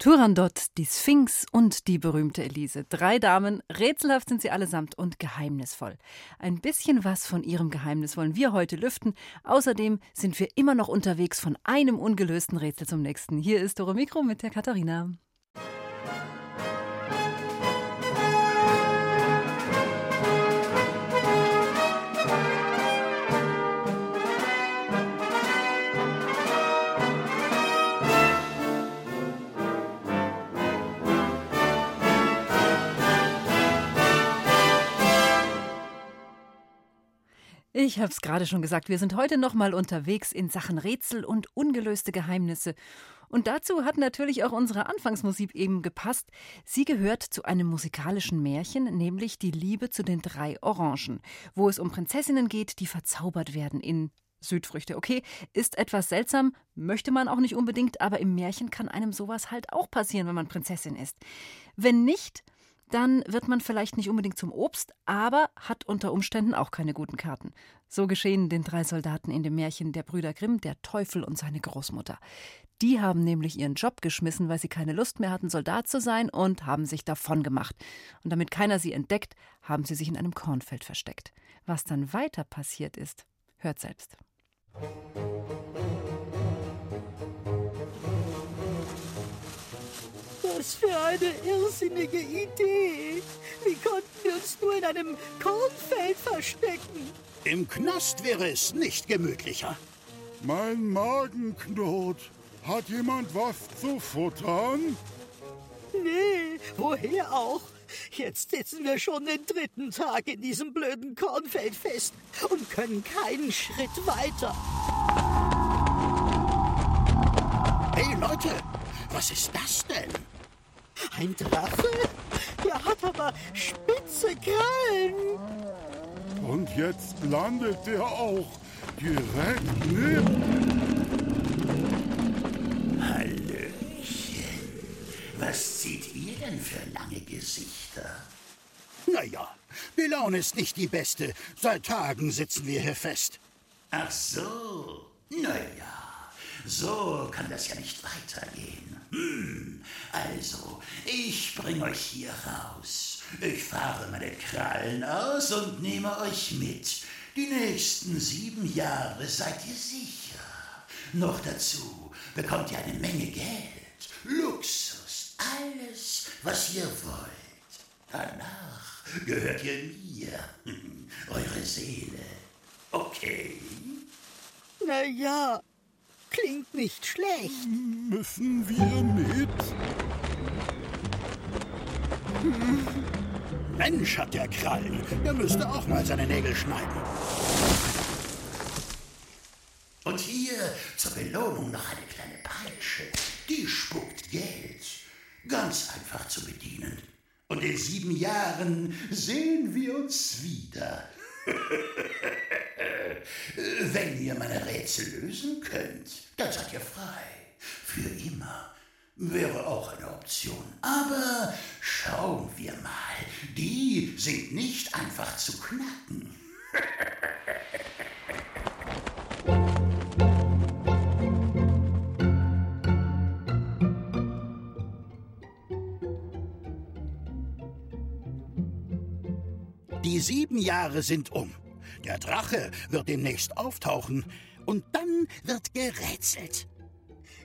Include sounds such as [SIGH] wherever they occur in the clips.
Turandot, die Sphinx und die berühmte Elise. Drei Damen, rätselhaft sind sie allesamt und geheimnisvoll. Ein bisschen was von ihrem Geheimnis wollen wir heute lüften. Außerdem sind wir immer noch unterwegs von einem ungelösten Rätsel zum nächsten. Hier ist Doro Mikro mit der Katharina. Ich habe es gerade schon gesagt, wir sind heute noch mal unterwegs in Sachen Rätsel und ungelöste Geheimnisse. Und dazu hat natürlich auch unsere Anfangsmusik eben gepasst. Sie gehört zu einem musikalischen Märchen, nämlich Die Liebe zu den drei Orangen, wo es um Prinzessinnen geht, die verzaubert werden in Südfrüchte. Okay, ist etwas seltsam, möchte man auch nicht unbedingt, aber im Märchen kann einem sowas halt auch passieren, wenn man Prinzessin ist. Wenn nicht, dann wird man vielleicht nicht unbedingt zum Obst, aber hat unter Umständen auch keine guten Karten. So geschehen den drei Soldaten in dem Märchen der Brüder Grimm, der Teufel und seine Großmutter. Die haben nämlich ihren Job geschmissen, weil sie keine Lust mehr hatten, Soldat zu sein und haben sich davon gemacht. Und damit keiner sie entdeckt, haben sie sich in einem Kornfeld versteckt. Was dann weiter passiert ist, hört selbst. Was für eine irrsinnige Idee. Wie konnten wir uns nur in einem Kornfeld verstecken? Im Knast wäre es nicht gemütlicher. Mein Magen knurrt. Hat jemand was zu futtern? Nee, woher auch? Jetzt sitzen wir schon den dritten Tag in diesem blöden Kornfeld fest und können keinen Schritt weiter. Hey Leute, was ist das denn? Ein Drache? Der hat aber spitze Krallen. Und jetzt landet er auch direkt neben. Hallöchen. Was zieht ihr denn für lange Gesichter? Naja, die Laune ist nicht die beste. Seit Tagen sitzen wir hier fest. Ach so. Naja, so kann das ja nicht weitergehen. Also, ich bring euch hier raus. Ich fahre meine Krallen aus und nehme euch mit. Die nächsten sieben Jahre seid ihr sicher. Noch dazu bekommt ihr eine Menge Geld, Luxus, alles, was ihr wollt. Danach gehört ihr mir, [LAUGHS] eure Seele. Okay? Na ja, klingt nicht schlecht. Müssen wir mit? Mensch hat der Krallen. Der müsste auch mal seine Nägel schneiden. Und hier zur Belohnung noch eine kleine Peitsche. Die spuckt Geld. Ganz einfach zu bedienen. Und in sieben Jahren sehen wir uns wieder. [LAUGHS] Wenn ihr meine Rätsel lösen könnt, dann seid ihr frei. Für immer. Wäre auch eine Option. Aber schauen wir mal. Die sind nicht einfach zu knacken. [LAUGHS] Die sieben Jahre sind um. Der Drache wird demnächst auftauchen und dann wird gerätselt.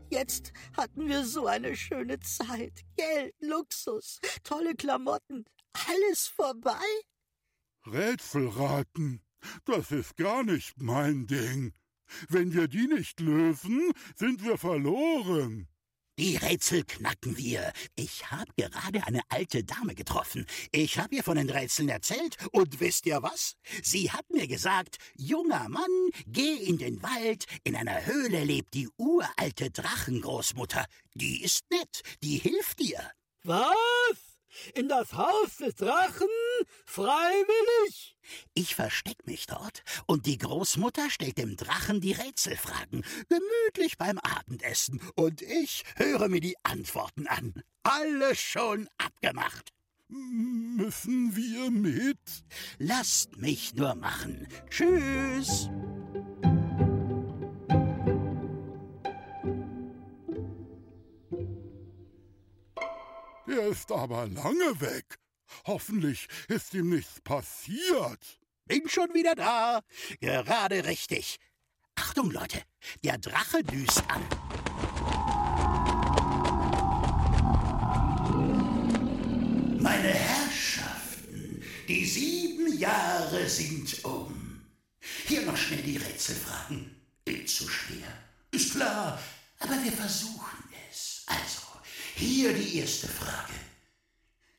Jetzt hatten wir so eine schöne Zeit. Geld, Luxus, tolle Klamotten. Alles vorbei? Rätselraten. Das ist gar nicht mein Ding. Wenn wir die nicht lösen, sind wir verloren. Die Rätsel knacken wir. Ich habe gerade eine alte Dame getroffen. Ich habe ihr von den Rätseln erzählt und wisst ihr was? Sie hat mir gesagt, junger Mann, geh in den Wald, in einer Höhle lebt die uralte Drachengroßmutter. Die ist nett, die hilft dir. Was? In das Haus des Drachen? Freiwillig? Ich versteck mich dort und die Großmutter stellt dem Drachen die Rätselfragen, gemütlich beim Abendessen, und ich höre mir die Antworten an. Alles schon abgemacht. Müssen wir mit? Lasst mich nur machen. Tschüss. Er ist aber lange weg. Hoffentlich ist ihm nichts passiert. Bin schon wieder da. Gerade richtig. Achtung, Leute. Der Drache düst an. Meine Herrschaften, die sieben Jahre sind um. Hier noch schnell die Rätselfragen. Ist zu schwer. Ist klar, aber wir versuchen es. Also, hier die erste Frage.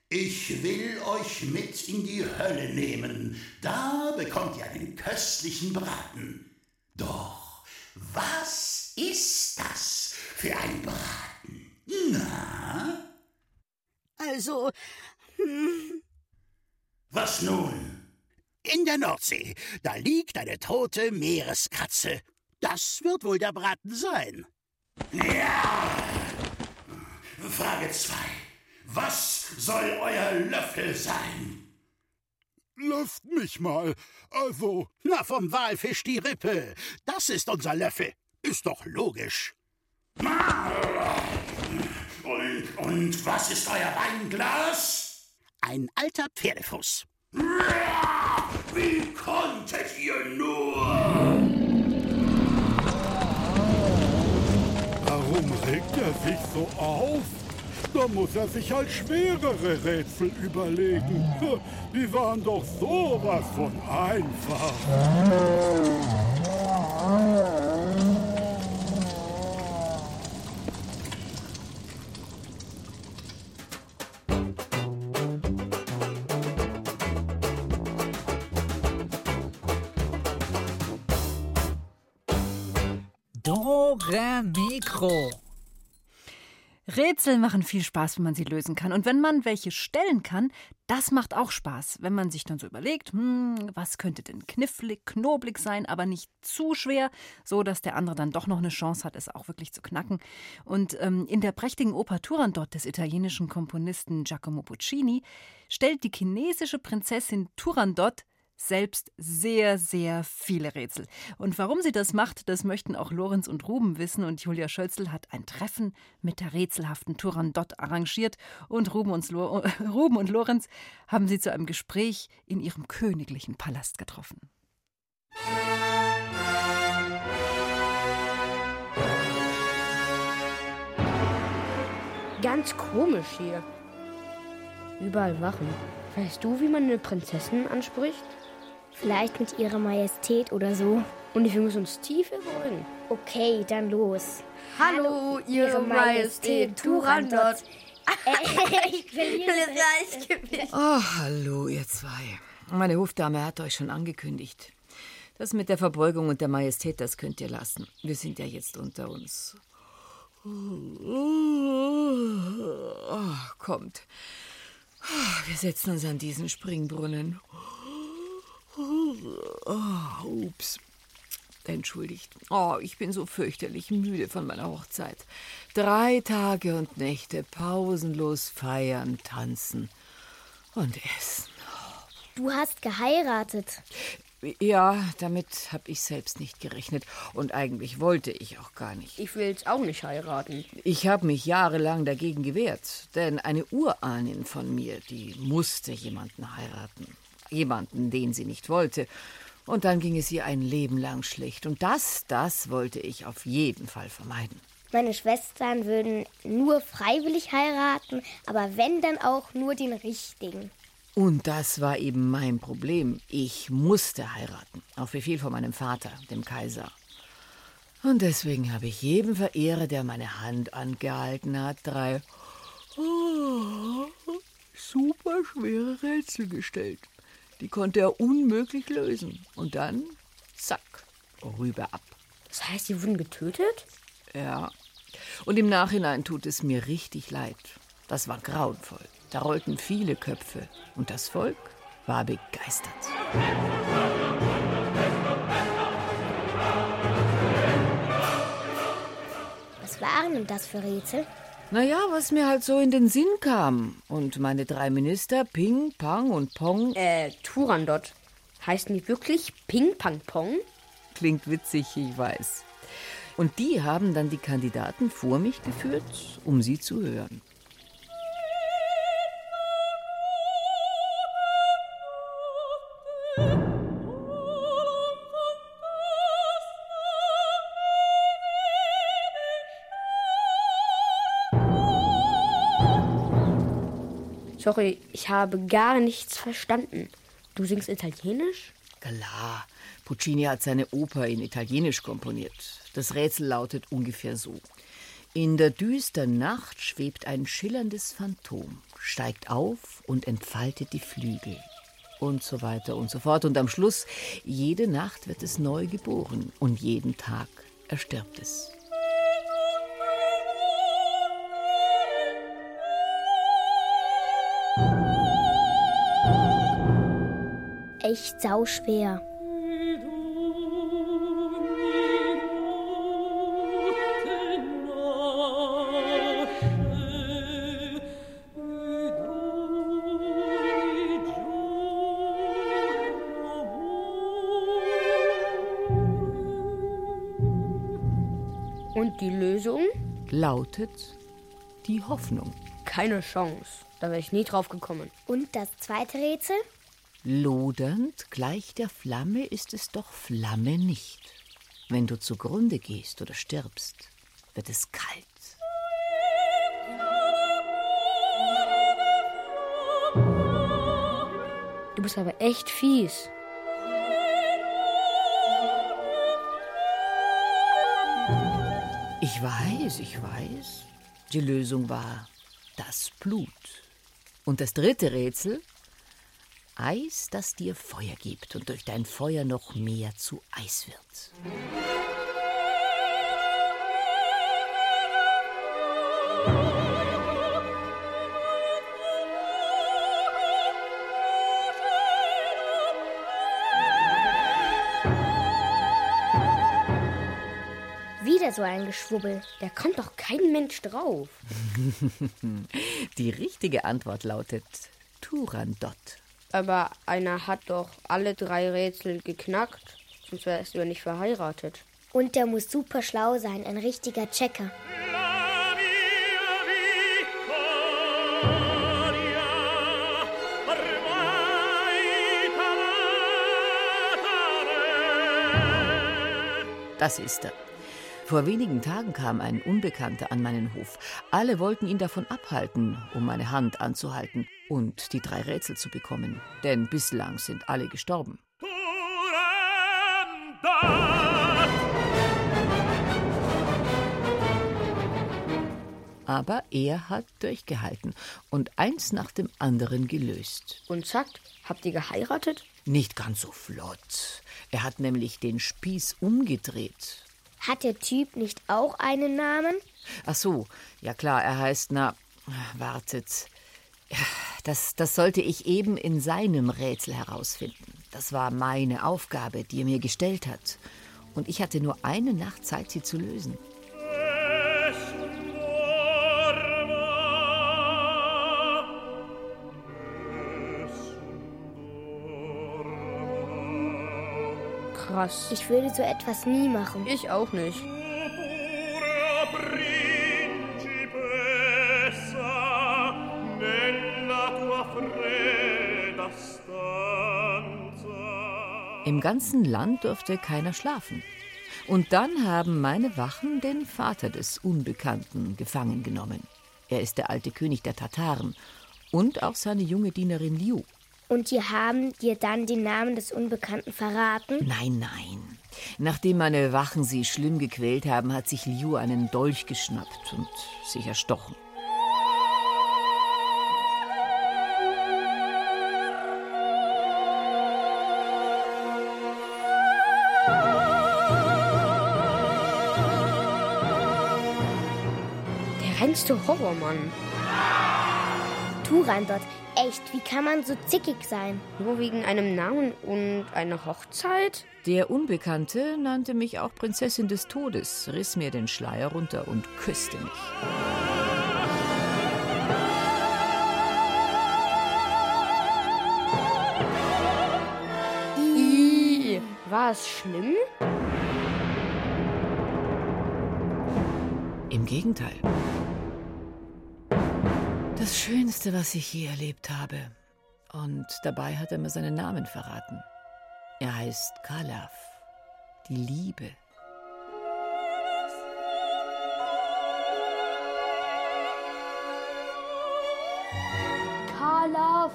Ich will euch mit in die Hölle nehmen. Da bekommt ihr einen köstlichen Braten. Doch was ist das für ein Braten? Na? Also, Was nun? In der Nordsee, da liegt eine tote Meereskatze. Das wird wohl der Braten sein. Ja! Frage 2. Was soll euer Löffel sein? Lasst mich mal. Also, Na, vom Walfisch die Rippe. Das ist unser Löffel. Ist doch logisch. Und, und was ist euer Weinglas? Ein alter Pferdefuß. Wie konntet ihr nur? warum regt er sich so auf? Da muss er sich halt schwerere Rätsel überlegen. [LAUGHS] Die waren doch sowas von einfach. Dore Mikro. Rätsel machen viel Spaß, wenn man sie lösen kann. Und wenn man welche stellen kann, das macht auch Spaß. Wenn man sich dann so überlegt, hm, was könnte denn knifflig, knoblig sein, aber nicht zu schwer, so dass der andere dann doch noch eine Chance hat, es auch wirklich zu knacken. Und ähm, in der prächtigen Oper Turandot des italienischen Komponisten Giacomo Puccini stellt die chinesische Prinzessin Turandot selbst sehr, sehr viele Rätsel. Und warum sie das macht, das möchten auch Lorenz und Ruben wissen. Und Julia Schölzel hat ein Treffen mit der rätselhaften Turandot arrangiert. Und Ruben und, Lo [LAUGHS] Ruben und Lorenz haben sie zu einem Gespräch in ihrem königlichen Palast getroffen. Ganz komisch hier. Überall Wachen. Weißt du, wie man eine Prinzessin anspricht? Vielleicht mit ihrer Majestät oder so. Und wir müssen uns tief beugen. Okay, dann los. Hallo, Ihre Majestät Turandot. [LAUGHS] ich will hier Oh, hallo, ihr zwei. Meine Hofdame hat euch schon angekündigt. Das mit der Verbeugung und der Majestät, das könnt ihr lassen. Wir sind ja jetzt unter uns. Oh, kommt. Wir setzen uns an diesen Springbrunnen. Oh, ups. Entschuldigt. Oh, ich bin so fürchterlich müde von meiner Hochzeit. Drei Tage und Nächte pausenlos feiern, tanzen und essen. Du hast geheiratet. Ja, damit habe ich selbst nicht gerechnet. Und eigentlich wollte ich auch gar nicht. Ich will jetzt auch nicht heiraten. Ich habe mich jahrelang dagegen gewehrt. Denn eine Urahnin von mir, die musste jemanden heiraten. Jemanden, den sie nicht wollte. Und dann ging es ihr ein Leben lang schlecht. Und das, das wollte ich auf jeden Fall vermeiden. Meine Schwestern würden nur freiwillig heiraten, aber wenn, dann auch nur den richtigen. Und das war eben mein Problem. Ich musste heiraten. Auf Befehl von meinem Vater, dem Kaiser. Und deswegen habe ich jedem Verehrer, der meine Hand angehalten hat, drei oh, super schwere Rätsel gestellt. Die konnte er unmöglich lösen. Und dann, zack, rüber ab. Das heißt, sie wurden getötet? Ja. Und im Nachhinein tut es mir richtig leid. Das war grauenvoll. Da rollten viele Köpfe. Und das Volk? war begeistert. Was waren denn das für Rätsel? Naja, was mir halt so in den Sinn kam. Und meine drei Minister, Ping, Pang und Pong. Äh, Turandot. Heißen die wirklich Ping, Pang, Pong? Klingt witzig, ich weiß. Und die haben dann die Kandidaten vor mich geführt, um sie zu hören. Sorry, ich habe gar nichts verstanden. Du singst Italienisch? Klar, Puccini hat seine Oper in Italienisch komponiert. Das Rätsel lautet ungefähr so. In der düsteren Nacht schwebt ein schillerndes Phantom, steigt auf und entfaltet die Flügel. Und so weiter und so fort. Und am Schluss, jede Nacht wird es neu geboren und jeden Tag erstirbt es. Echt sauschwer. Und die Lösung? Lautet die Hoffnung. Keine Chance. Da wäre ich nie drauf gekommen. Und das zweite Rätsel? Lodernd gleich der Flamme ist es doch Flamme nicht. Wenn du zugrunde gehst oder stirbst, wird es kalt. Du bist aber echt fies. Ich weiß, ich weiß. Die Lösung war das Blut. Und das dritte Rätsel? Eis, das dir Feuer gibt und durch dein Feuer noch mehr zu Eis wird. Wieder so ein Geschwubbel. Da kommt doch kein Mensch drauf. [LAUGHS] Die richtige Antwort lautet Turandot. Aber einer hat doch alle drei Rätsel geknackt. Sonst wärst du ja nicht verheiratet. Und der muss super schlau sein, ein richtiger Checker. Das ist er. Vor wenigen Tagen kam ein Unbekannter an meinen Hof. Alle wollten ihn davon abhalten, um meine Hand anzuhalten und die drei Rätsel zu bekommen. Denn bislang sind alle gestorben. Aber er hat durchgehalten und eins nach dem anderen gelöst. Und zack, habt ihr geheiratet? Nicht ganz so flott. Er hat nämlich den Spieß umgedreht. Hat der Typ nicht auch einen Namen? Ach so, ja klar, er heißt, na, wartet. Das, das sollte ich eben in seinem Rätsel herausfinden. Das war meine Aufgabe, die er mir gestellt hat. Und ich hatte nur eine Nacht Zeit, sie zu lösen. Krass. Ich würde so etwas nie machen. Ich auch nicht. Im ganzen Land durfte keiner schlafen. Und dann haben meine Wachen den Vater des Unbekannten gefangen genommen. Er ist der alte König der Tataren und auch seine junge Dienerin Liu. Und die haben dir dann den Namen des Unbekannten verraten? Nein, nein. Nachdem meine Wachen sie schlimm gequält haben, hat sich Liu einen Dolch geschnappt und sich erstochen. Der reinste Horrormann. Turandot, Echt, wie kann man so zickig sein? Nur wegen einem Namen und einer Hochzeit? Der Unbekannte nannte mich auch Prinzessin des Todes, riss mir den Schleier runter und küsste mich. I. War es schlimm? Im Gegenteil. Das Schönste, was ich je erlebt habe. Und dabei hat er mir seinen Namen verraten. Er heißt Kalaf, die Liebe. Kalaf!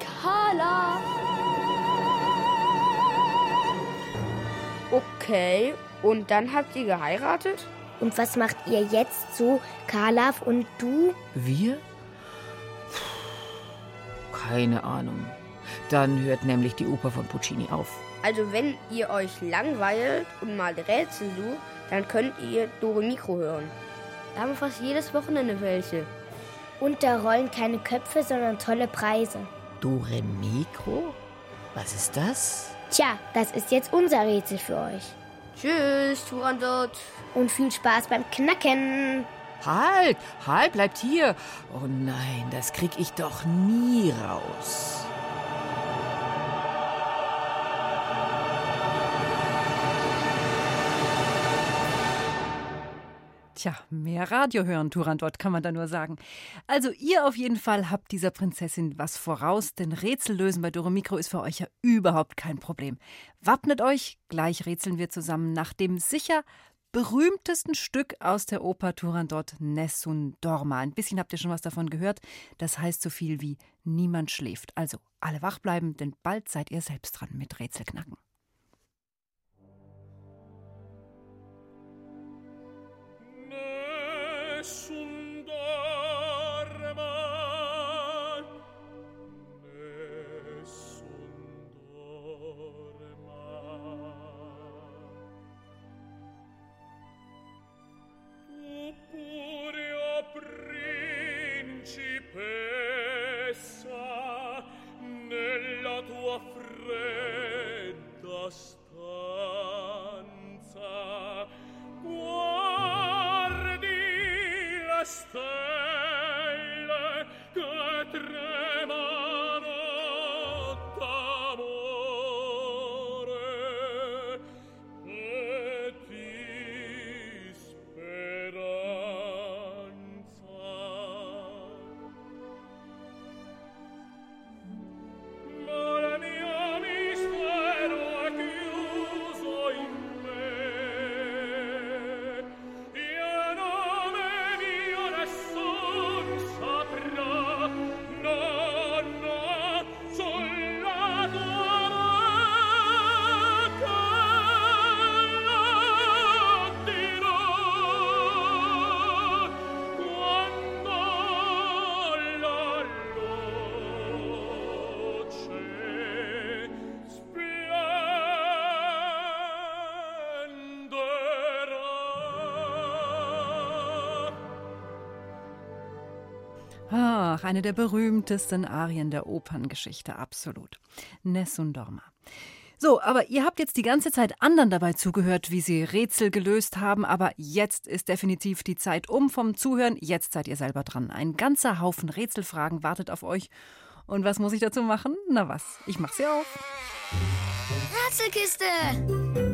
Kalaf! Okay, und dann habt ihr geheiratet? Und was macht ihr jetzt so, Kalaf und du? Wir? Keine Ahnung. Dann hört nämlich die Oper von Puccini auf. Also wenn ihr euch langweilt und mal Rätsel sucht, dann könnt ihr Dore Mikro hören. Da haben wir fast jedes Wochenende welche. Und da rollen keine Köpfe, sondern tolle Preise. Dore Mikro? Was ist das? Tja, das ist jetzt unser Rätsel für euch. Tschüss, Turandot. Und viel Spaß beim Knacken. Halt, halt, bleibt hier. Oh nein, das krieg ich doch nie raus. Tja, mehr Radio hören, Turandot, kann man da nur sagen. Also ihr auf jeden Fall habt dieser Prinzessin was voraus, denn Rätsel lösen bei Doro Mikro ist für euch ja überhaupt kein Problem. Wappnet euch, gleich rätseln wir zusammen nach dem sicher berühmtesten Stück aus der Oper Turandot, Nessun Dorma. Ein bisschen habt ihr schon was davon gehört. Das heißt so viel wie Niemand schläft. Also alle wach bleiben, denn bald seid ihr selbst dran mit Rätselknacken. Ach, eine der berühmtesten Arien der Operngeschichte, absolut. Nessun Dorma. So, aber ihr habt jetzt die ganze Zeit anderen dabei zugehört, wie sie Rätsel gelöst haben, aber jetzt ist definitiv die Zeit um vom Zuhören. Jetzt seid ihr selber dran. Ein ganzer Haufen Rätselfragen wartet auf euch. Und was muss ich dazu machen? Na was, ich mach sie auf. Rätselkiste!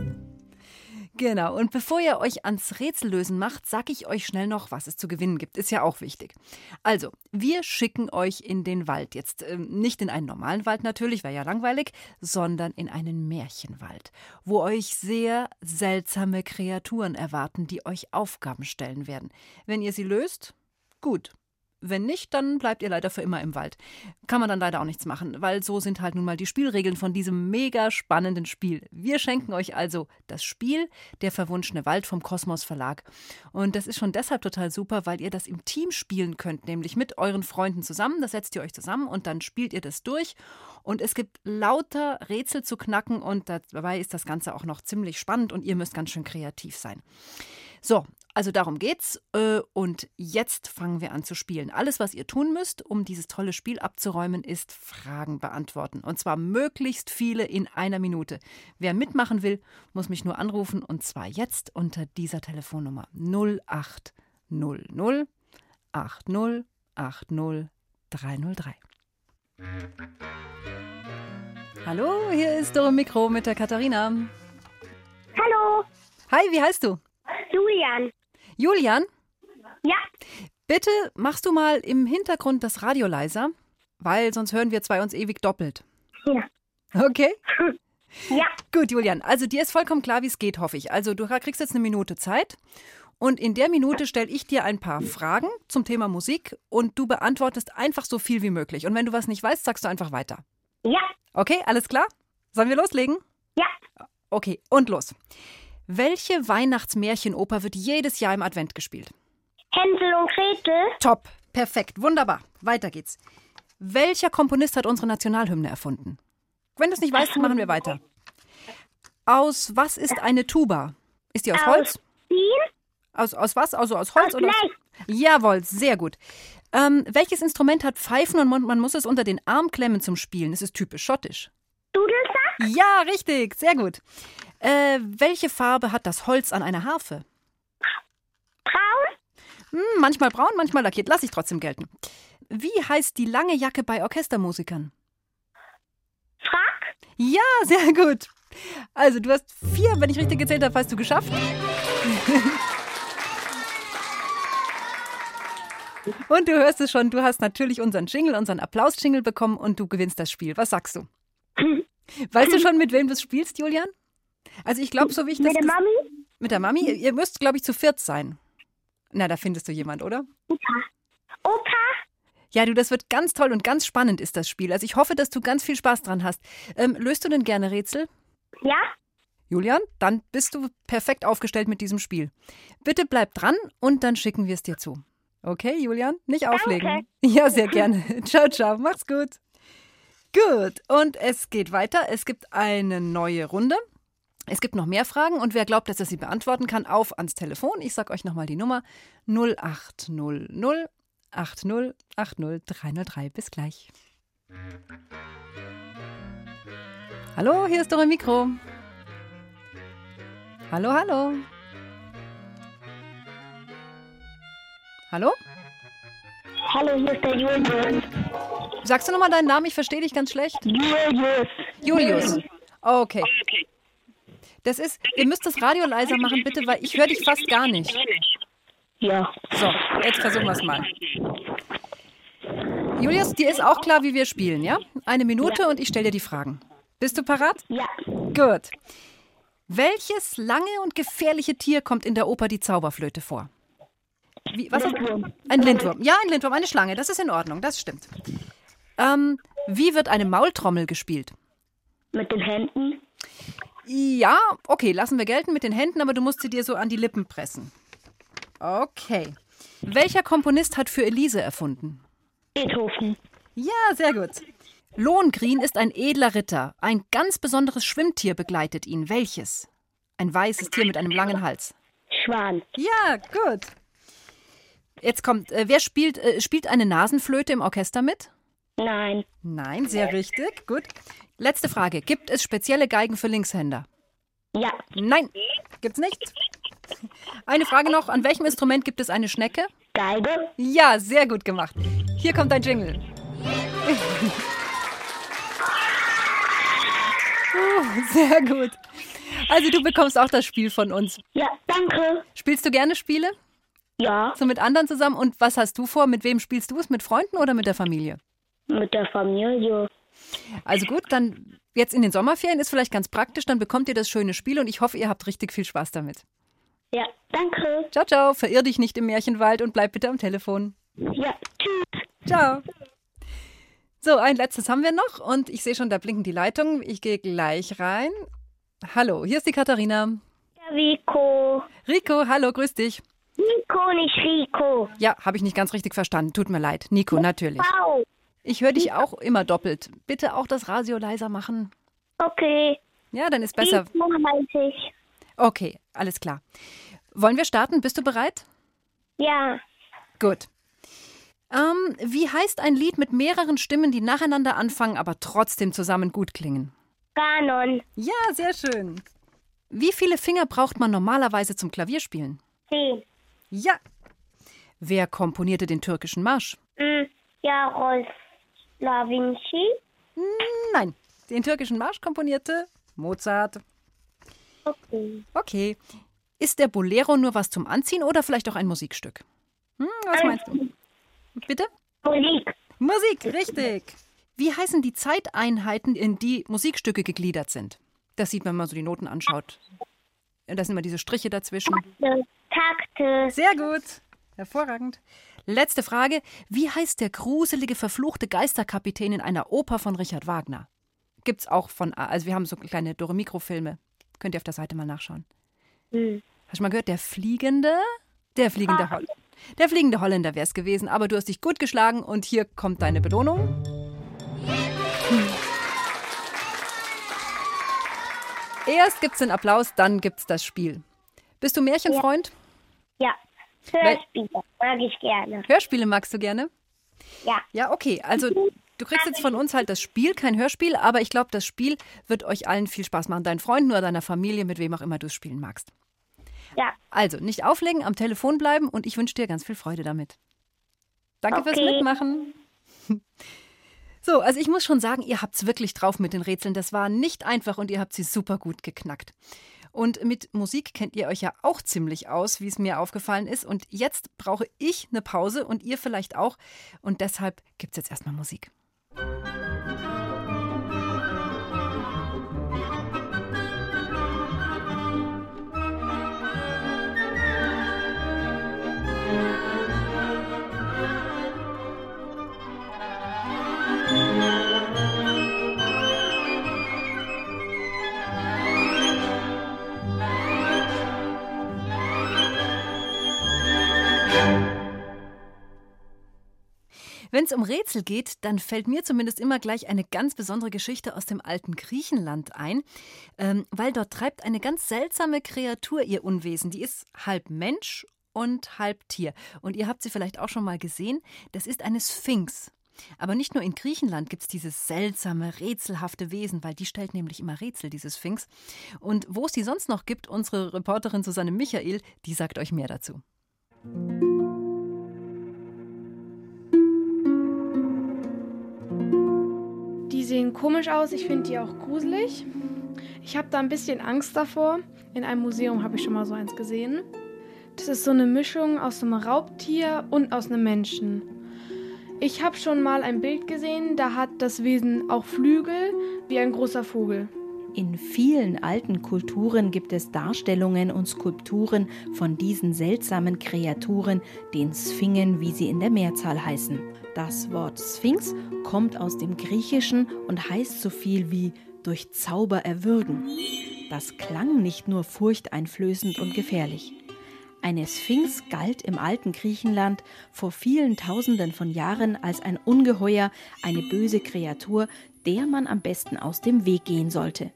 Genau, und bevor ihr euch ans Rätsellösen macht, sag ich euch schnell noch, was es zu gewinnen gibt. Ist ja auch wichtig. Also, wir schicken euch in den Wald. Jetzt ähm, nicht in einen normalen Wald natürlich, wäre ja langweilig, sondern in einen Märchenwald, wo euch sehr seltsame Kreaturen erwarten, die euch Aufgaben stellen werden. Wenn ihr sie löst, gut. Wenn nicht, dann bleibt ihr leider für immer im Wald. Kann man dann leider auch nichts machen, weil so sind halt nun mal die Spielregeln von diesem mega spannenden Spiel. Wir schenken euch also das Spiel Der verwunschene Wald vom Kosmos Verlag. Und das ist schon deshalb total super, weil ihr das im Team spielen könnt, nämlich mit euren Freunden zusammen. Das setzt ihr euch zusammen und dann spielt ihr das durch. Und es gibt lauter Rätsel zu knacken und dabei ist das Ganze auch noch ziemlich spannend und ihr müsst ganz schön kreativ sein. So, Also darum geht's. Äh, Und jetzt fangen wir an zu spielen. Alles, was ihr tun müsst, um dieses tolle Spiel abzuräumen, ist Fragen beantworten. Und zwar möglichst viele in einer Minute. Wer mitmachen will, muss mich nur anrufen. Und zwar jetzt unter dieser Telefonnummer 0800 80 80 303. Hallo, hier ist Dore Mikro mit der Katharina. Hallo, Hi, wie heißt du? Julian. Julian? Ja. Bitte machst du mal im Hintergrund das Radio leiser, weil sonst hören wir zwei uns ewig doppelt. Ja. Okay? [LAUGHS] Ja. Gut, Julian. Also dir ist vollkommen klar, wie es geht, hoffe ich. Also du kriegst jetzt eine Minute Zeit. Und in der Minute stelle ich dir ein paar Fragen zum Thema Musik und du beantwortest einfach so viel wie möglich. Und wenn du was nicht weißt, sagst du einfach weiter. Ja. Okay, alles klar? Sollen wir loslegen? Ja. Okay, und los. Welche Weihnachtsmärchenoper wird jedes Jahr im Advent gespielt? Hänsel und Gretel. Top, perfekt, wunderbar. Weiter geht's. Welcher Komponist hat unsere Nationalhymne erfunden? Wenn du es nicht weißt, machen wir weiter. Aus was ist eine Tuba? Ist die aus Holz? Wien. Aus, aus was? Also aus Holz Aus oder? Aus... Jawohl, sehr gut. Ähm, welches Instrument hat Pfeifen und man, man muss es unter den Arm klemmen zum Spielen? Es ist typisch schottisch. Dudelsack. Ja, richtig, sehr gut. Äh, welche Farbe hat das Holz an einer Harfe? Braun. Hm, manchmal braun, manchmal lackiert. Lass ich trotzdem gelten. Wie heißt die lange Jacke bei Orchestermusikern? Frack. Ja, sehr gut. Also, du hast vier, wenn ich richtig gezählt habe, hast du geschafft. [LAUGHS] Und du hörst es schon, du hast natürlich unseren Jingle, unseren Applaus-Jingle bekommen und du gewinnst das Spiel. Was sagst du? [LAUGHS] Weißt du schon, mit wem du es spielst, Julian? Also ich glaube, so wie ich das... Mit der Mami. Mit der Mami? Ihr müsst, glaube ich, zu viert sein. Na, da findest du jemand, oder? Opa. Opa. Ja, du, das wird ganz toll und ganz spannend ist das Spiel. Also ich hoffe, dass du ganz viel Spaß dran hast. Ähm, löst du denn gerne Rätsel? Ja. Julian, dann bist du perfekt aufgestellt mit diesem Spiel. Bitte bleib dran und dann schicken wir es dir zu. Okay, Julian? Nicht auflegen. [LAUGHS] Ja, sehr gerne. [LAUGHS] ciao, ciao. Mach's gut. Gut, und es geht weiter. Es gibt eine neue Runde. Es gibt noch mehr Fragen und wer glaubt, dass er sie beantworten kann, auf ans Telefon. Ich sage euch nochmal die Nummer 0800 80 80 303. Bis gleich. Hallo, hier ist Dore Mikro. Hallo, hallo. Hallo? Hallo, hier ist der Julius. Sagst du nochmal deinen Namen? Ich verstehe dich ganz schlecht. Julius. Julius. Okay. Das ist, ihr müsst das Radio leiser machen, bitte, weil ich höre dich fast gar nicht. Ja. So, jetzt versuchen wir es mal. Julius, dir ist auch klar, wie wir spielen, ja? Eine Minute und ich stelle dir die Fragen. Bist du parat? Ja. Gut. Welches lange und gefährliche Tier kommt in der Oper Die Zauberflöte vor? Wie, was ist- Ein Lindwurm. Ja, ein Lindwurm, eine Schlange. Das ist in Ordnung, das stimmt. Ähm, wie wird eine Maultrommel gespielt? Mit den Händen. Ja, okay, lassen wir gelten mit den Händen, aber du musst sie dir so an die Lippen pressen. Okay. Welcher Komponist hat für Elise erfunden? Beethoven. Ja, sehr gut. Lohengrin ist ein edler Ritter. Ein ganz besonderes Schwimmtier begleitet ihn. Welches? Ein weißes Tier mit einem langen Hals. Schwan. Ja, gut. Jetzt kommt, äh, wer spielt, äh, spielt eine Nasenflöte im Orchester mit? Nein. Nein, sehr richtig. Gut. Letzte Frage. Gibt es spezielle Geigen für Linkshänder? Ja. Nein, gibt's nicht. Eine Frage noch. An welchem Instrument gibt es eine Schnecke? Geige. Ja, sehr gut gemacht. Hier kommt dein Jingle. [LAUGHS] Uh, sehr gut. Also du bekommst auch das Spiel von uns. Ja, danke. Spielst du gerne Spiele? Ja. So mit anderen zusammen? Und was hast du vor? Mit wem spielst du es? Mit Freunden oder mit der Familie? Mit der Familie. Also gut, dann jetzt in den Sommerferien ist vielleicht ganz praktisch, dann bekommt ihr das schöne Spiel und ich hoffe, ihr habt richtig viel Spaß damit. Ja, danke. Ciao, ciao, verirr dich nicht im Märchenwald und bleib bitte am Telefon. Ja, tschüss. Ciao. So, ein letztes haben wir noch und ich sehe schon, da blinken die Leitungen. Ich gehe gleich rein. Hallo, hier ist die Katharina. Der Rico. Rico, hallo, grüß dich. Nico, nicht Rico. Ja, habe ich nicht ganz richtig verstanden. Tut mir leid. Nico, natürlich. Wow. Ich höre dich auch immer doppelt. Bitte auch das Radio leiser machen. Okay. Ja, dann ist besser. Ich. Okay, alles klar. Wollen wir starten? Bist du bereit? Ja. Gut. Ähm, wie heißt ein Lied mit mehreren Stimmen, die nacheinander anfangen, aber trotzdem zusammen gut klingen? Kanon. Ja, sehr schön. Wie viele Finger braucht man normalerweise zum Klavierspielen? Zehn. Ja. Wer komponierte den türkischen Marsch? Mm, Jaros La Vinci. Nein, den türkischen Marsch komponierte Mozart. Okay. Okay. Ist der Bolero nur was zum Anziehen oder vielleicht auch ein Musikstück? Hm, was meinst du? Bitte? Musik. Musik, richtig. Wie heißen die Zeiteinheiten, in die Musikstücke gegliedert sind? Das sieht man, wenn man so die Noten anschaut. Da sind immer diese Striche dazwischen. Takte. Sehr gut. Hervorragend. Letzte Frage. Wie heißt der gruselige, verfluchte Geisterkapitän in einer Oper von Richard Wagner? Gibt's auch von, also wir haben so kleine Dore-Mikro-Filme. Könnt ihr auf der Seite mal nachschauen. Hm. Hast du mal gehört, der Fliegende? Der fliegende Holländer. Der fliegende Holländer wäre es gewesen, aber du hast dich gut geschlagen und hier kommt deine Belohnung. Erst gibt's den Applaus, dann gibt's das Spiel. Bist du Märchenfreund? Ja. Hörspiele mag ich gerne. Hörspiele magst du gerne? Ja. Ja, okay. Also du kriegst jetzt von uns halt das Spiel, kein Hörspiel, aber ich glaube, das Spiel wird euch allen viel Spaß machen. Deinen Freunden oder deiner Familie, mit wem auch immer du es spielen magst. Ja. Also, nicht auflegen, am Telefon bleiben und ich wünsche dir ganz viel Freude damit. Danke fürs Okay. Mitmachen. [LAUGHS] So, also ich muss schon sagen, ihr habt's wirklich drauf mit den Rätseln. Das war nicht einfach und ihr habt sie super gut geknackt. Und mit Musik kennt ihr euch ja auch ziemlich aus, wie es mir aufgefallen ist. Und jetzt brauche ich eine Pause und ihr vielleicht auch. Und deshalb gibt's jetzt erstmal Musik. Wenn es um Rätsel geht, dann fällt mir zumindest immer gleich eine ganz besondere Geschichte aus dem alten Griechenland ein, ähm, weil dort treibt eine ganz seltsame Kreatur ihr Unwesen. Die ist halb Mensch und halb Tier. Und ihr habt sie vielleicht auch schon mal gesehen. Das ist eine Sphinx. Aber nicht nur in Griechenland gibt es dieses seltsame, rätselhafte Wesen, weil die stellt nämlich immer Rätsel, diese Sphinx. Und wo es die sonst noch gibt, unsere Reporterin Susanne Michael, die sagt euch mehr dazu. Sehen komisch aus, ich finde die auch gruselig. Ich habe da ein bisschen Angst davor. In einem Museum habe ich schon mal so eins gesehen. Das ist so eine Mischung aus einem Raubtier und aus einem Menschen. Ich habe schon mal ein Bild gesehen, da hat das Wesen auch Flügel wie ein großer Vogel. In vielen alten Kulturen gibt es Darstellungen und Skulpturen von diesen seltsamen Kreaturen, den Sphingen, wie sie in der Mehrzahl heißen. Das Wort Sphinx kommt aus dem Griechischen und heißt so viel wie durch Zauber erwürgen. Das klang nicht nur furchteinflößend und gefährlich. Eine Sphinx galt im alten Griechenland vor vielen Tausenden von Jahren als ein Ungeheuer, eine böse Kreatur, der man am besten aus dem Weg gehen sollte.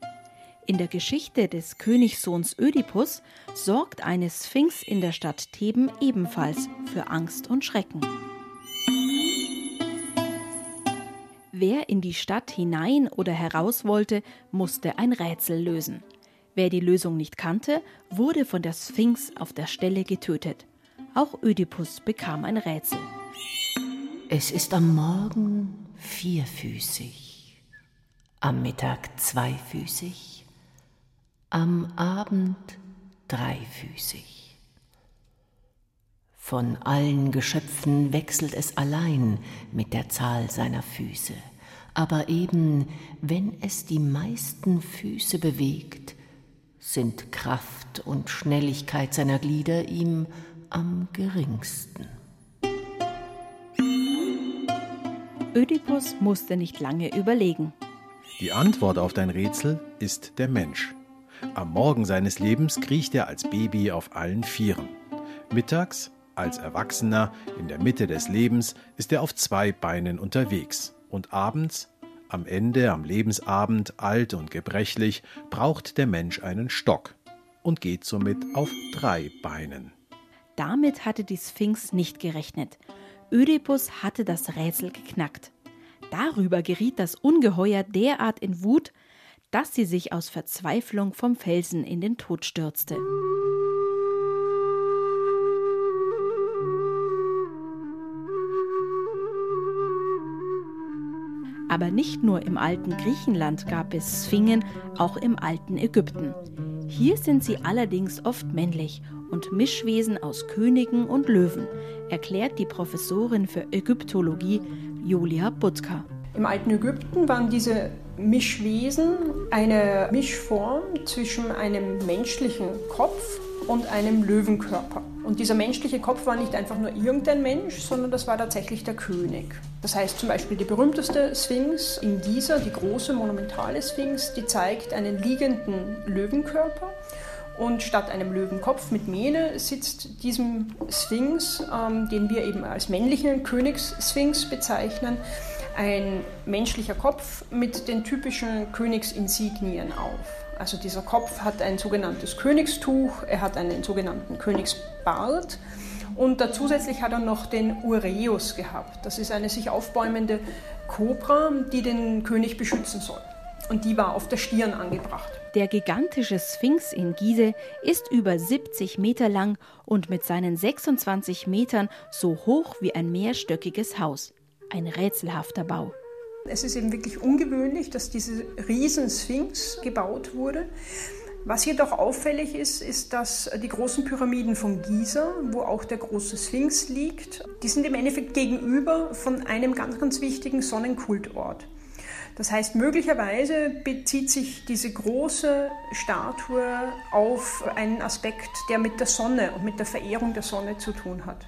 In der Geschichte des Königssohns Ödipus sorgt eine Sphinx in der Stadt Theben ebenfalls für Angst und Schrecken. Wer in die Stadt hinein oder heraus wollte, musste ein Rätsel lösen. Wer die Lösung nicht kannte, wurde von der Sphinx auf der Stelle getötet. Auch Ödipus bekam ein Rätsel. Es ist am Morgen vierfüßig, am Mittag zweifüßig, am Abend dreifüßig. Von allen Geschöpfen wechselt es allein mit der Zahl seiner Füße, aber eben wenn es die meisten Füße bewegt, sind Kraft und Schnelligkeit seiner Glieder ihm am geringsten. Ödipus musste nicht lange überlegen. Die Antwort auf dein Rätsel ist der Mensch. Am Morgen seines Lebens kriecht er als Baby auf allen Vieren. Mittags, als Erwachsener, in der Mitte des Lebens, ist er auf zwei Beinen unterwegs. Und abends, am Ende, am Lebensabend, alt und gebrechlich, braucht der Mensch einen Stock. und geht somit auf drei Beinen. Damit hatte die Sphinx nicht gerechnet. Ödipus hatte das Rätsel geknackt. Darüber geriet das Ungeheuer derart in Wut, dass sie sich aus Verzweiflung vom Felsen in den Tod stürzte. Aber nicht nur im alten Griechenland gab es Sphingen, auch im alten Ägypten. Hier sind sie allerdings oft männlich und Mischwesen aus Königen und Löwen, erklärt die Professorin für Ägyptologie Julia Butka. Im alten Ägypten waren diese Mischwesen eine Mischform zwischen einem menschlichen Kopf und einem Löwenkörper. Und dieser menschliche Kopf war nicht einfach nur irgendein Mensch, sondern das war tatsächlich der König. Das heißt zum Beispiel die berühmteste Sphinx in dieser, die große monumentale Sphinx, die zeigt einen liegenden Löwenkörper. Und statt einem Löwenkopf mit Mähne sitzt diesem Sphinx, ähm, den wir eben als männlichen Königssphinx bezeichnen, ein menschlicher Kopf mit den typischen Königsinsignien auf. Also dieser Kopf hat ein sogenanntes Königstuch, er hat einen sogenannten Königsbart und da zusätzlich hat er noch den Ureus gehabt. Das ist eine sich aufbäumende Kobra, die den König beschützen soll. Und die war auf der Stirn angebracht. Der gigantische Sphinx in Gizeh ist über 70 Meter lang und mit seinen 26 Metern so hoch wie ein mehrstöckiges Haus. Ein rätselhafter Bau. Es ist eben wirklich ungewöhnlich, dass diese Riesensphinx gebaut wurde. Was jedoch auffällig ist, ist, dass die großen Pyramiden von Giza, wo auch der große Sphinx liegt, die sind im Endeffekt gegenüber von einem ganz, ganz wichtigen Sonnenkultort. Das heißt, möglicherweise bezieht sich diese große Statue auf einen Aspekt, der mit der Sonne und mit der Verehrung der Sonne zu tun hat.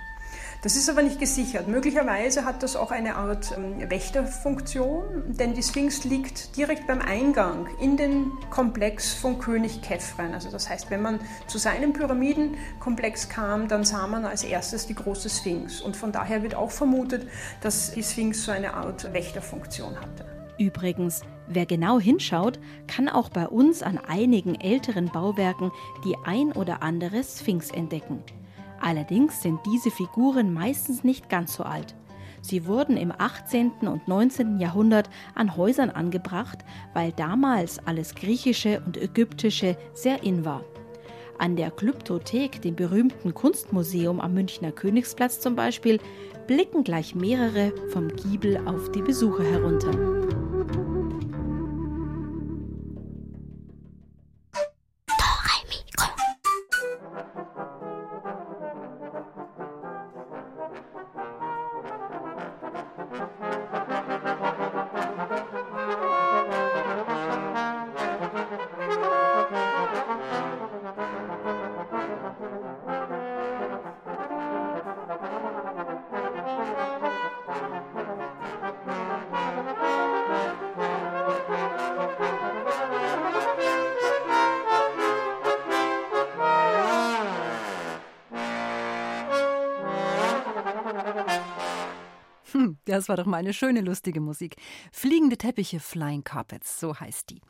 Das ist aber nicht gesichert. Möglicherweise hat das auch eine Art ähm, Wächterfunktion, denn die Sphinx liegt direkt beim Eingang in den Komplex von König Kefren. Also das heißt, wenn man zu seinem Pyramidenkomplex kam, dann sah man als erstes die große Sphinx. Und von daher wird auch vermutet, dass die Sphinx so eine Art Wächterfunktion hatte. Übrigens, wer genau hinschaut, kann auch bei uns an einigen älteren Bauwerken die ein oder andere Sphinx entdecken. Allerdings sind diese Figuren meistens nicht ganz so alt. Sie wurden im 18. und 19. Jahrhundert an Häusern angebracht, weil damals alles Griechische und Ägyptische sehr in war. An der Glyptothek, dem berühmten Kunstmuseum am Münchner Königsplatz zum Beispiel, blicken gleich mehrere vom Giebel auf die Besucher herunter. Das war doch mal eine schöne, lustige Musik. Fliegende Teppiche, Flying Carpets, so heißt die.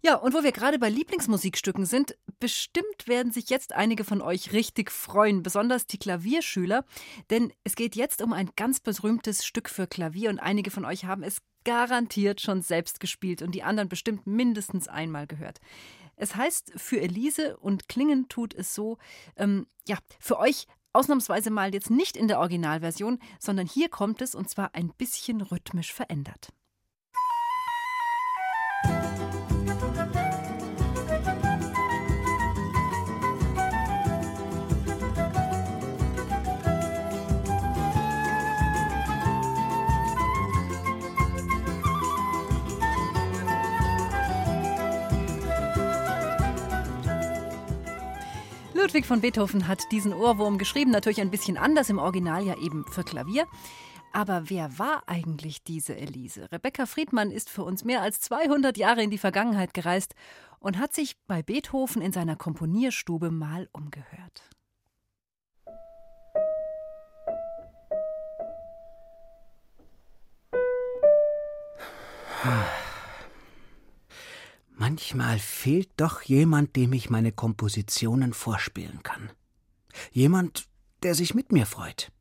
Ja, und wo wir gerade bei Lieblingsmusikstücken sind, bestimmt werden sich jetzt einige von euch richtig freuen, besonders die Klavierschüler, denn es geht jetzt um ein ganz berühmtes Stück für Klavier und einige von euch haben es garantiert schon selbst gespielt und die anderen bestimmt mindestens einmal gehört. Es heißt für Elise und klingen tut es so, ähm, ja, für euch Ausnahmsweise mal jetzt nicht in der Originalversion, sondern hier kommt es und zwar ein bisschen rhythmisch verändert. Ludwig von Beethoven hat diesen Ohrwurm geschrieben, natürlich ein bisschen anders, im Original ja eben für Klavier. Aber wer war eigentlich diese Elise? Rebecca Friedmann ist für uns mehr als 200 Jahre in die Vergangenheit gereist und hat sich bei Beethoven in seiner Komponierstube mal umgehört. [SIGHS] [SIGHS] [SIGHS] Manchmal fehlt doch jemand, dem ich meine Kompositionen vorspielen kann. Jemand, der sich mit mir freut.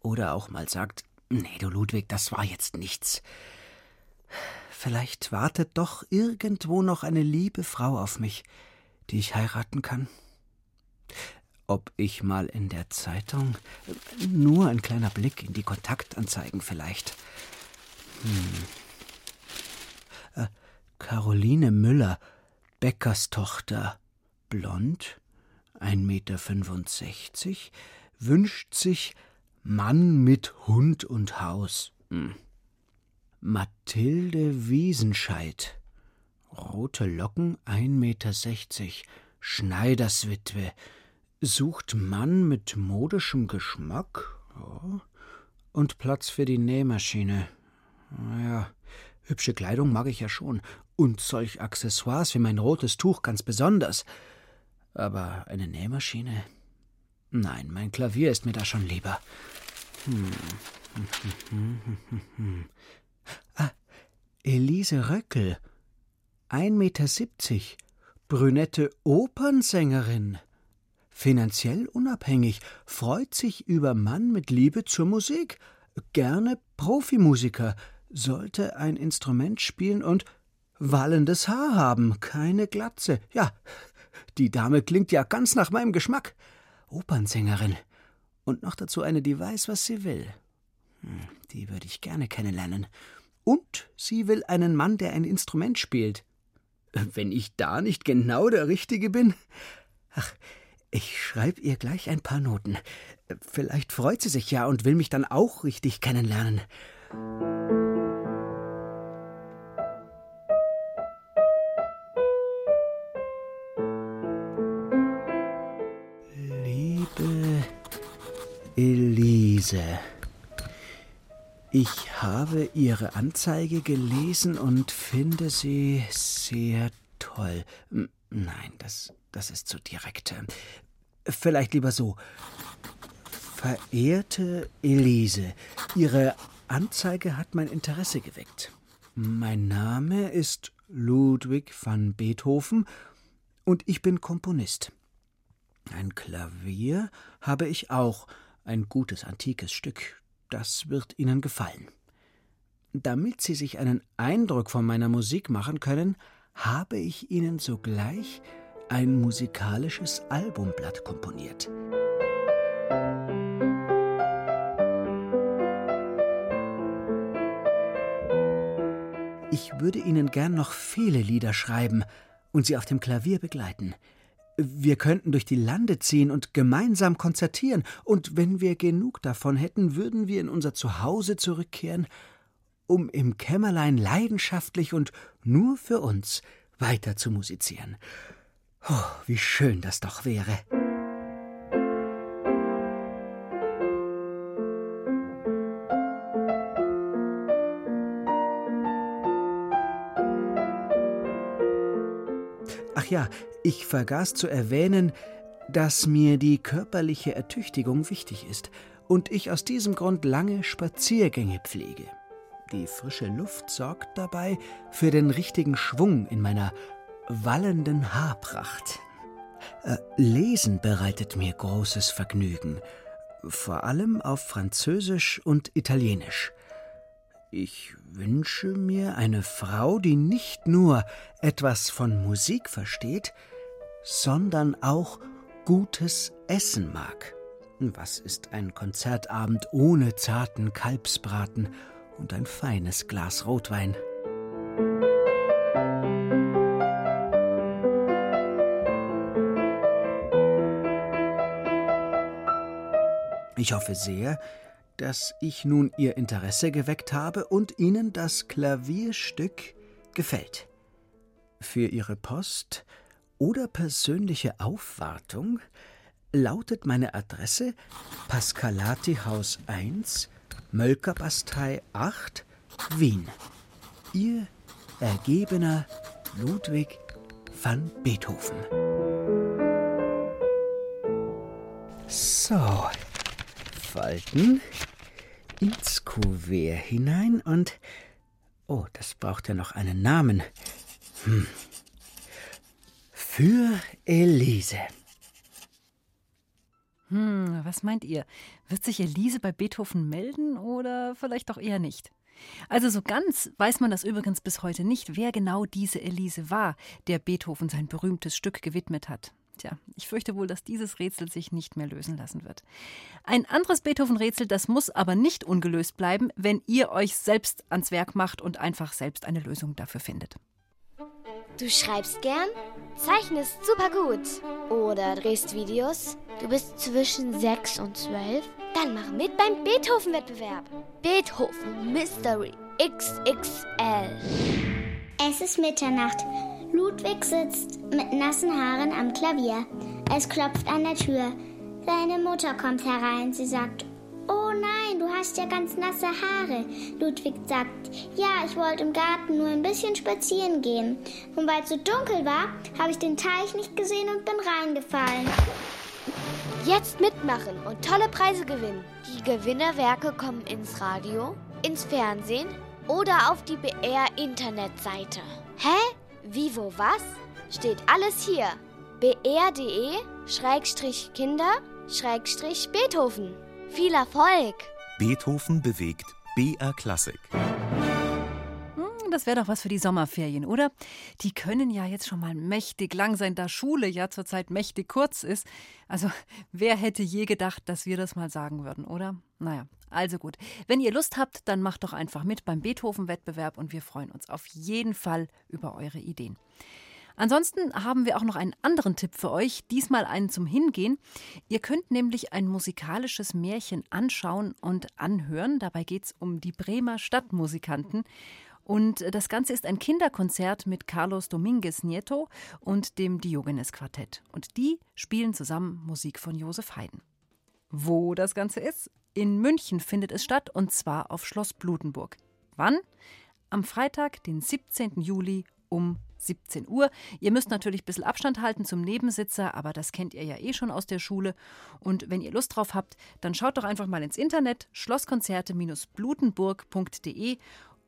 Oder auch mal sagt, nee, du Ludwig, das war jetzt nichts. Vielleicht wartet doch irgendwo noch eine liebe Frau auf mich, die ich heiraten kann. Ob ich mal in der Zeitung nur ein kleiner Blick in die Kontaktanzeigen vielleicht. Hm. Äh, Caroline Müller, Bäckerstochter, blond, 1,65 Meter, wünscht sich Mann mit Hund und Haus. Hm. Mathilde Wiesenscheid, rote Locken, 1,60 Meter, Schneiderswitwe, sucht Mann mit modischem Geschmack ja, und Platz für die Nähmaschine. Naja, hübsche Kleidung mag ich ja schon und solch Accessoires wie mein rotes Tuch ganz besonders. Aber eine Nähmaschine? Nein, mein Klavier ist mir da schon lieber. Hm. [LAUGHS] Ah, Elise Röckel, 1,70 Meter, brünette Opernsängerin. Finanziell unabhängig, freut sich über Mann mit Liebe zur Musik, gerne Profimusiker, sollte ein Instrument spielen und wallendes Haar haben, keine Glatze. Ja, die Dame klingt ja ganz nach meinem Geschmack. Opernsängerin. Und noch dazu eine, die weiß, was sie will. Hm, die würde ich gerne kennenlernen. Und sie will einen Mann, der ein Instrument spielt. Wenn ich da nicht genau der Richtige bin. Ach, ich schreibe ihr gleich ein paar Noten. Vielleicht freut sie sich ja und will mich dann auch richtig kennenlernen. Elise, ich habe Ihre Anzeige gelesen und finde sie sehr toll. Nein, das das ist zu direkt. Vielleicht lieber so. Verehrte Elise, Ihre Anzeige hat mein Interesse geweckt. Mein Name ist Ludwig van Beethoven und ich bin Komponist. Ein Klavier habe ich auch, ein gutes antikes Stück. Das wird Ihnen gefallen. Damit Sie sich einen Eindruck von meiner Musik machen können, habe ich Ihnen sogleich ein musikalisches Albumblatt komponiert. Ich würde Ihnen gern noch viele Lieder schreiben und Sie auf dem Klavier begleiten. Wir könnten durch die Lande ziehen und gemeinsam konzertieren, und wenn wir genug davon hätten, würden wir in unser Zuhause zurückkehren, um im Kämmerlein leidenschaftlich und nur für uns weiter zu musizieren. Oh, wie schön das doch wäre. Ich vergaß zu erwähnen, dass mir die körperliche Ertüchtigung wichtig ist und ich aus diesem Grund lange Spaziergänge pflege. Die frische Luft sorgt dabei für den richtigen Schwung in meiner wallenden Haarpracht. Äh, Lesen bereitet mir großes Vergnügen, vor allem auf Französisch und Italienisch. Ich wünsche mir eine Frau, die nicht nur etwas von Musik versteht, sondern auch gutes Essen mag. Was ist ein Konzertabend ohne zarten Kalbsbraten und ein feines Glas Rotwein? Ich hoffe sehr, dass ich nun Ihr Interesse geweckt habe und Ihnen das Klavierstück gefällt. Für Ihre Post oder persönliche Aufwartung lautet meine Adresse Pascalati Haus 1, Mölkerbastei 8, Wien. Ihr ergebener Ludwig van Beethoven. So, falten, ins Kuvert hinein und. Oh, das braucht ja noch einen Namen. Hm, Für Elise. Hm, was meint ihr? Wird sich Elise bei Beethoven melden oder vielleicht auch eher nicht? Also so ganz weiß man das übrigens bis heute nicht, wer genau diese Elise war, der Beethoven sein berühmtes Stück gewidmet hat. Tja, ich fürchte wohl, dass dieses Rätsel sich nicht mehr lösen lassen wird. Ein anderes Beethoven-Rätsel, das muss aber nicht ungelöst bleiben, wenn ihr euch selbst ans Werk macht und einfach selbst eine Lösung dafür findet. Du schreibst gern, zeichnest super gut oder drehst Videos. Du bist zwischen 6 und 12. Dann mach mit beim Beethoven-Wettbewerb. Beethoven Mystery XXL. Es ist Mitternacht. Ludwig sitzt mit nassen Haaren am Klavier. Es klopft an der Tür. Seine Mutter kommt herein. Sie sagt, Oh nein, du hast ja ganz nasse Haare. Ludwig sagt, ja, ich wollte im Garten nur ein bisschen spazieren gehen. Und weil es so dunkel war, habe ich den Teich nicht gesehen und bin reingefallen. Jetzt mitmachen und tolle Preise gewinnen. Die Gewinnerwerke kommen ins Radio, ins Fernsehen oder auf die BR-Internetseite. Hä? Wie, wo, was? Steht alles hier. br.de-kinder-beethoven. Viel Erfolg! Beethoven bewegt BR Klassik. Hm, Das wäre doch was für die Sommerferien, oder? Die können ja jetzt schon mal mächtig lang sein, da Schule ja zurzeit mächtig kurz ist. Also, wer hätte je gedacht, dass wir das mal sagen würden, oder? Naja, also gut. Wenn ihr Lust habt, dann macht doch einfach mit beim Beethoven-Wettbewerb und wir freuen uns auf jeden Fall über eure Ideen. Ansonsten haben wir auch noch einen anderen Tipp für euch, diesmal einen zum Hingehen. Ihr könnt nämlich ein musikalisches Märchen anschauen und anhören. Dabei geht es um die Bremer Stadtmusikanten. Und das Ganze ist ein Kinderkonzert mit Carlos Dominguez Nieto und dem Diogenes Quartett. Und die spielen zusammen Musik von Josef Haydn. Wo das Ganze ist? In München findet es statt und zwar auf Schloss Blutenburg. Wann? Am Freitag, den 17. Juli um 17 Uhr. Ihr müsst natürlich ein bisschen Abstand halten zum Nebensitzer, aber das kennt ihr ja eh schon aus der Schule. Und wenn ihr Lust drauf habt, dann schaut doch einfach mal ins Internet schlosskonzerte-blutenburg.de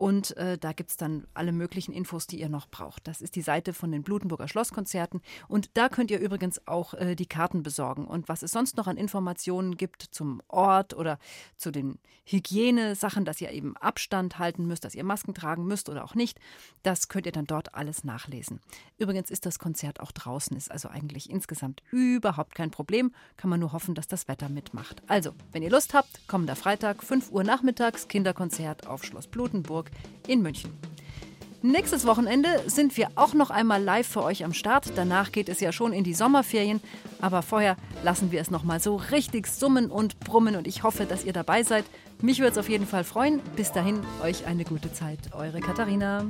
und äh, da gibt es dann alle möglichen Infos, die ihr noch braucht. Das ist die Seite von den Blutenburger Schlosskonzerten. Und da könnt ihr übrigens auch äh, die Karten besorgen. Und was es sonst noch an Informationen gibt zum Ort oder zu den Hygienesachen, dass ihr eben Abstand halten müsst, dass ihr Masken tragen müsst oder auch nicht, das könnt ihr dann dort alles nachlesen. Übrigens ist das Konzert auch draußen, ist also eigentlich insgesamt überhaupt kein Problem. Kann man nur hoffen, dass das Wetter mitmacht. Also, wenn ihr Lust habt, kommender Freitag, 5 Uhr nachmittags, Kinderkonzert auf Schloss Blutenburg in München. Nächstes Wochenende sind wir auch noch einmal live für euch am Start. Danach geht es ja schon in die Sommerferien. Aber vorher lassen wir es noch mal so richtig summen und brummen. Und ich hoffe, dass ihr dabei seid. Mich würde es auf jeden Fall freuen. Bis dahin, euch eine gute Zeit. Eure Katharina.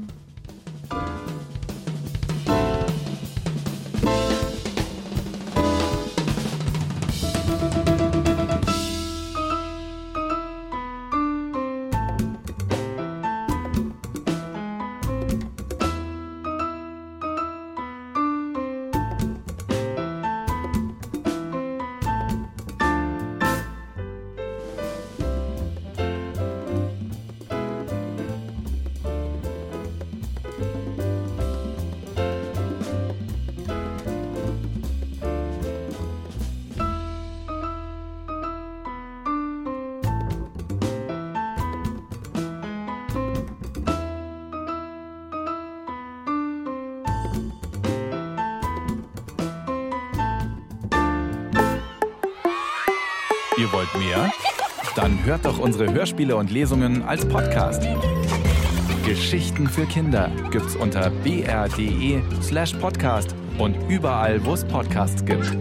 Hört doch unsere Hörspiele und Lesungen als Podcast. Geschichten für Kinder gibt's unter br.de slash podcast und überall, wo es Podcasts gibt.